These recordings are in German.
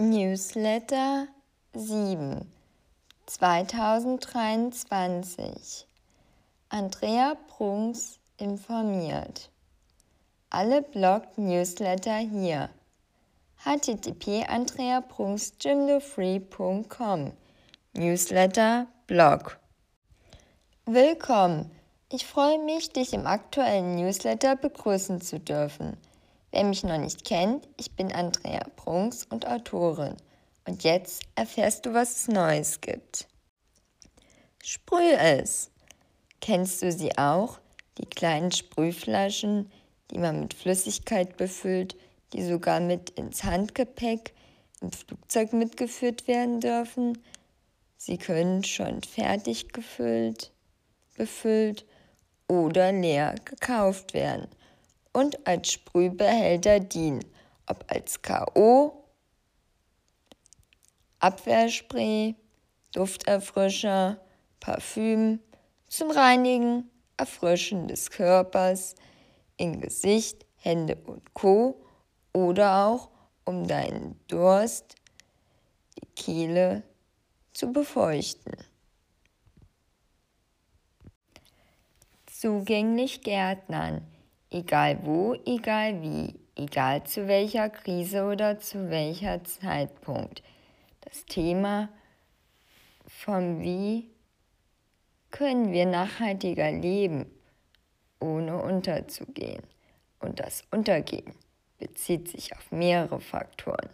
Newsletter 7 2023 Andrea Prunks informiert. Alle Blog-Newsletter hier. http andreaprunksgymnofree.com Newsletter Blog Willkommen! Ich freue mich, dich im aktuellen Newsletter begrüßen zu dürfen. Wer mich noch nicht kennt, ich bin Andrea Prunks und Autorin. Und jetzt erfährst du, was es Neues gibt. Sprüh es. Kennst du sie auch? Die kleinen Sprühflaschen, die man mit Flüssigkeit befüllt, die sogar mit ins Handgepäck im Flugzeug mitgeführt werden dürfen. Sie können schon fertig gefüllt, befüllt oder leer gekauft werden und als Sprühbehälter dienen, ob als KO, Abwehrspray, Dufterfrischer, Parfüm, zum Reinigen, Erfrischen des Körpers, in Gesicht, Hände und Co. oder auch um deinen Durst, die Kehle zu befeuchten. Zugänglich Gärtnern egal wo, egal wie, egal zu welcher Krise oder zu welcher Zeitpunkt. Das Thema von wie können wir nachhaltiger leben, ohne unterzugehen. Und das Untergehen bezieht sich auf mehrere Faktoren.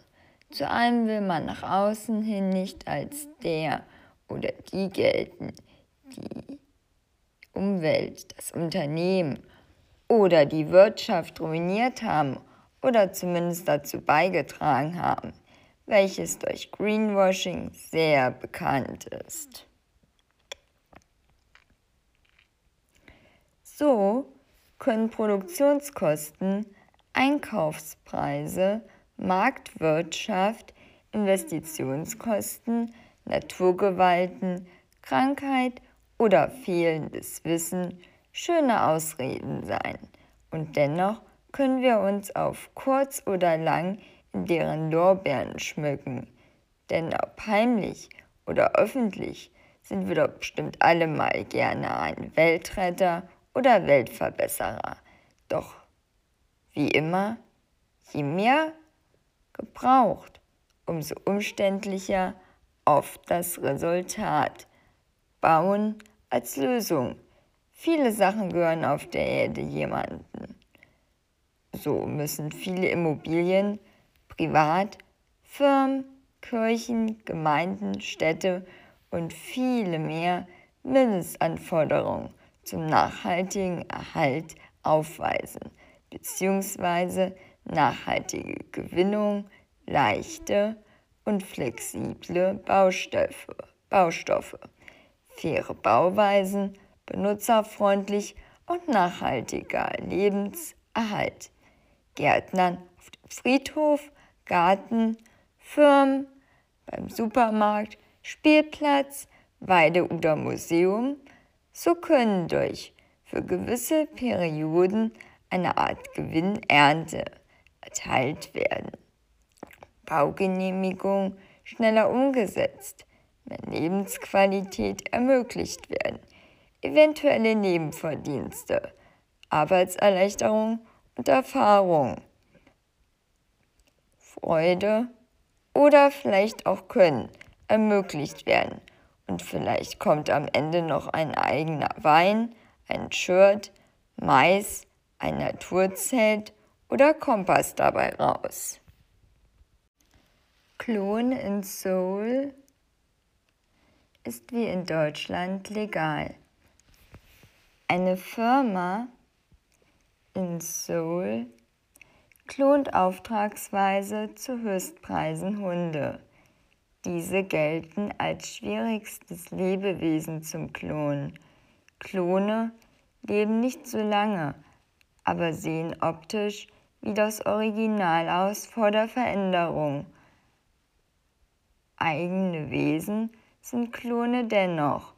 Zu einem will man nach außen hin nicht als der oder die gelten, die Umwelt, das Unternehmen oder die Wirtschaft ruiniert haben oder zumindest dazu beigetragen haben, welches durch Greenwashing sehr bekannt ist. So können Produktionskosten, Einkaufspreise, Marktwirtschaft, Investitionskosten, Naturgewalten, Krankheit oder fehlendes Wissen schöne Ausreden sein. Und dennoch können wir uns auf kurz oder lang in deren Lorbeeren schmücken. Denn ob heimlich oder öffentlich sind wir doch bestimmt alle mal gerne ein Weltretter oder Weltverbesserer. Doch wie immer, je mehr gebraucht, umso umständlicher oft das Resultat. Bauen als Lösung Viele Sachen gehören auf der Erde jemanden. So müssen viele Immobilien, Privat, Firmen, Kirchen, Gemeinden, Städte und viele mehr Mindestanforderungen zum nachhaltigen Erhalt aufweisen bzw. nachhaltige Gewinnung, leichte und flexible Baustoffe, Baustoffe faire Bauweisen benutzerfreundlich und nachhaltiger Lebenserhalt. Gärtnern auf dem Friedhof, Garten, Firmen, beim Supermarkt, Spielplatz, Weide oder Museum, so können durch für gewisse Perioden eine Art Gewinnernte erteilt werden. Baugenehmigung schneller umgesetzt, mehr Lebensqualität ermöglicht werden eventuelle Nebenverdienste, Arbeitserleichterung und Erfahrung, Freude oder vielleicht auch Können ermöglicht werden. Und vielleicht kommt am Ende noch ein eigener Wein, ein Shirt, Mais, ein Naturzelt oder Kompass dabei raus. Klon in Seoul ist wie in Deutschland legal. Eine Firma in Seoul klont auftragsweise zu Höchstpreisen Hunde. Diese gelten als schwierigstes Lebewesen zum Klonen. Klone leben nicht so lange, aber sehen optisch wie das Original aus vor der Veränderung. Eigene Wesen sind Klone dennoch.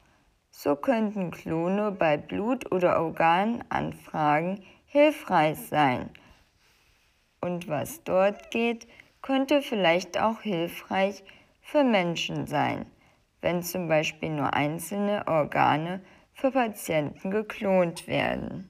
So könnten Klone bei Blut- oder Organanfragen hilfreich sein. Und was dort geht, könnte vielleicht auch hilfreich für Menschen sein, wenn zum Beispiel nur einzelne Organe für Patienten geklont werden.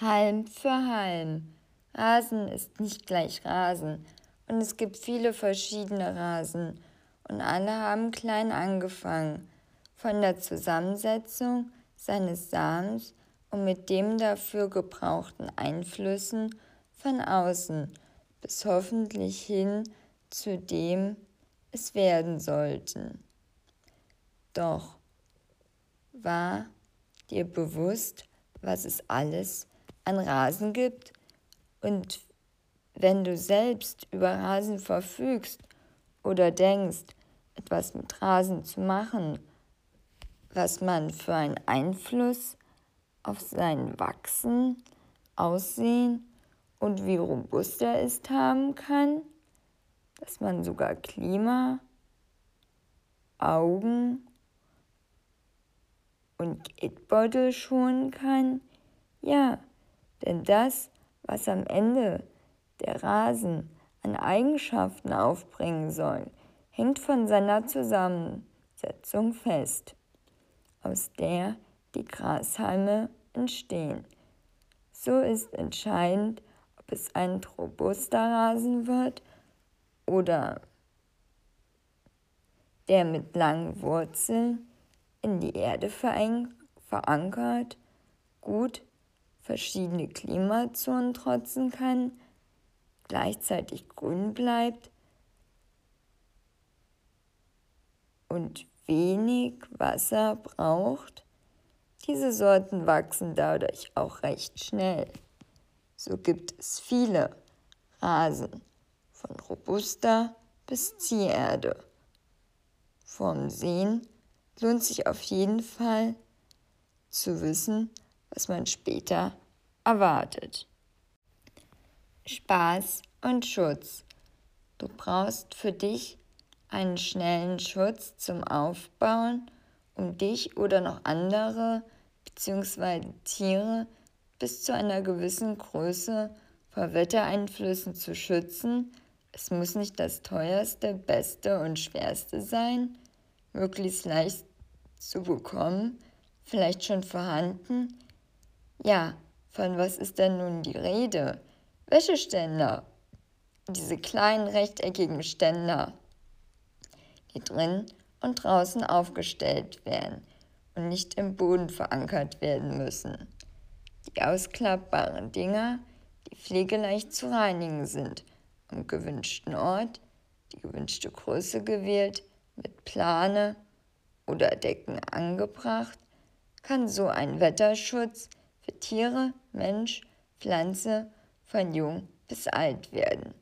Halm für Halm. Rasen ist nicht gleich Rasen und es gibt viele verschiedene Rasen und alle haben klein angefangen, von der Zusammensetzung seines Samens und mit dem dafür gebrauchten Einflüssen von außen bis hoffentlich hin zu dem es werden sollten. Doch war dir bewusst, was es alles an Rasen gibt? Und wenn du selbst über Rasen verfügst oder denkst, etwas mit Rasen zu machen, was man für einen Einfluss auf sein Wachsen, Aussehen und wie robust er ist haben kann, dass man sogar Klima, Augen und Geldbeutel schonen kann? Ja, denn das, was am Ende der Rasen an Eigenschaften aufbringen soll, hängt von seiner Zusammensetzung fest, aus der die Grashalme entstehen. So ist entscheidend, ob es ein robuster Rasen wird oder der mit langen Wurzeln in die Erde verankert, gut verschiedene Klimazonen trotzen kann, gleichzeitig grün bleibt und wenig Wasser braucht. Diese Sorten wachsen dadurch auch recht schnell. So gibt es viele Rasen, von robuster bis Zieherde. Vom Sehen lohnt sich auf jeden Fall zu wissen, was man später erwartet. Spaß und Schutz. Du brauchst für dich einen schnellen Schutz zum Aufbauen, um dich oder noch andere bzw. Tiere bis zu einer gewissen Größe vor Wettereinflüssen zu schützen. Es muss nicht das teuerste, beste und schwerste sein, möglichst leicht zu bekommen, vielleicht schon vorhanden? Ja, von was ist denn nun die Rede? Wäscheständer. Diese kleinen rechteckigen Ständer, die drin und draußen aufgestellt werden und nicht im Boden verankert werden müssen. Die ausklappbaren Dinger, die pflegeleicht zu reinigen sind, am gewünschten Ort, die gewünschte Größe gewählt, mit Plane oder Decken angebracht, kann so ein Wetterschutz für Tiere, Mensch, Pflanze von jung bis alt werden.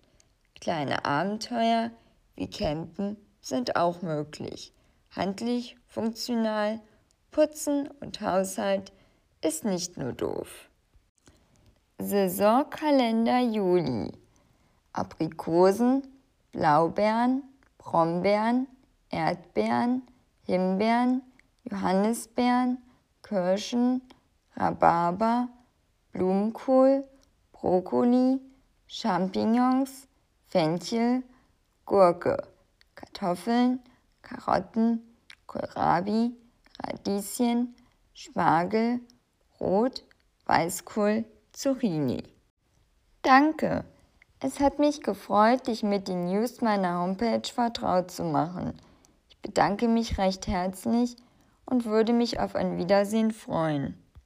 Kleine Abenteuer wie Campen sind auch möglich. Handlich, funktional, Putzen und Haushalt ist nicht nur doof. Saisonkalender Juli. Aprikosen, Blaubeeren, Brombeeren, Erdbeeren, Himbeeren, Johannisbeeren, Kirschen, Rhabarber, Blumenkohl, Brokkoli, Champignons, Fenchel, Gurke, Kartoffeln, Karotten, Kohlrabi, Radieschen, Spargel, Rot, Weißkohl, Zucchini. Danke! Es hat mich gefreut, dich mit den News meiner Homepage vertraut zu machen. Ich bedanke mich recht herzlich und würde mich auf ein Wiedersehen freuen.